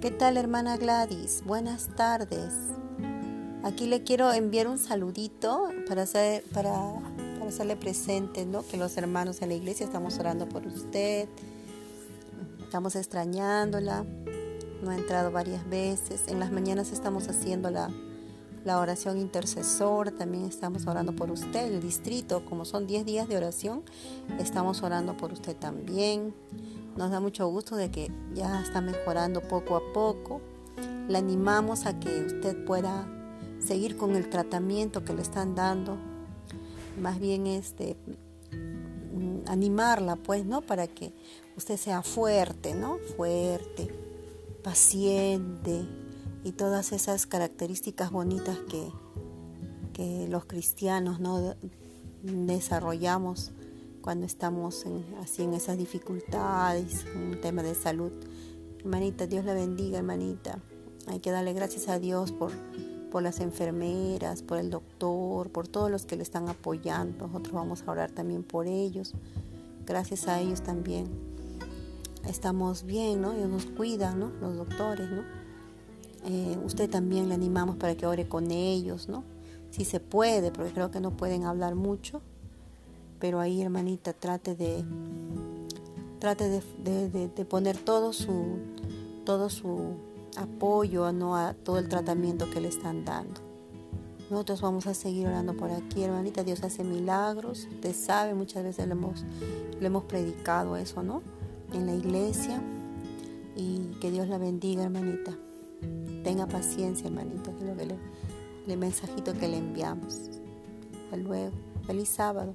¿Qué tal hermana Gladys? Buenas tardes. Aquí le quiero enviar un saludito para, para, para hacerle presente, ¿no? Que los hermanos en la iglesia estamos orando por usted, estamos extrañándola, no ha entrado varias veces. En las mañanas estamos haciendo la, la oración intercesora, también estamos orando por usted, el distrito, como son 10 días de oración, estamos orando por usted también. Nos da mucho gusto de que ya está mejorando poco a poco. Le animamos a que usted pueda seguir con el tratamiento que le están dando. Más bien este mm, animarla, pues, ¿no? Para que usted sea fuerte, ¿no? Fuerte, paciente y todas esas características bonitas que, que los cristianos, ¿no? Desarrollamos cuando estamos así en esas dificultades, un tema de salud. Hermanita, Dios la bendiga, hermanita. Hay que darle gracias a Dios por, por las enfermeras, por el doctor, por todos los que le están apoyando. Nosotros vamos a orar también por ellos. Gracias a ellos también estamos bien, ¿no? Ellos nos cuidan, ¿no? Los doctores, ¿no? Eh, usted también le animamos para que ore con ellos, ¿no? Si se puede, porque creo que no pueden hablar mucho, pero ahí hermanita trate de trate de, poner todo su todo su apoyo ¿no? a todo el tratamiento que le están dando. Nosotros vamos a seguir orando por aquí, hermanita. Dios hace milagros. Usted sabe, muchas veces le hemos, le hemos predicado eso, ¿no? En la iglesia. Y que Dios la bendiga, hermanita. Tenga paciencia, hermanita. Es lo que le, el mensajito que le enviamos. Hasta luego. Feliz sábado.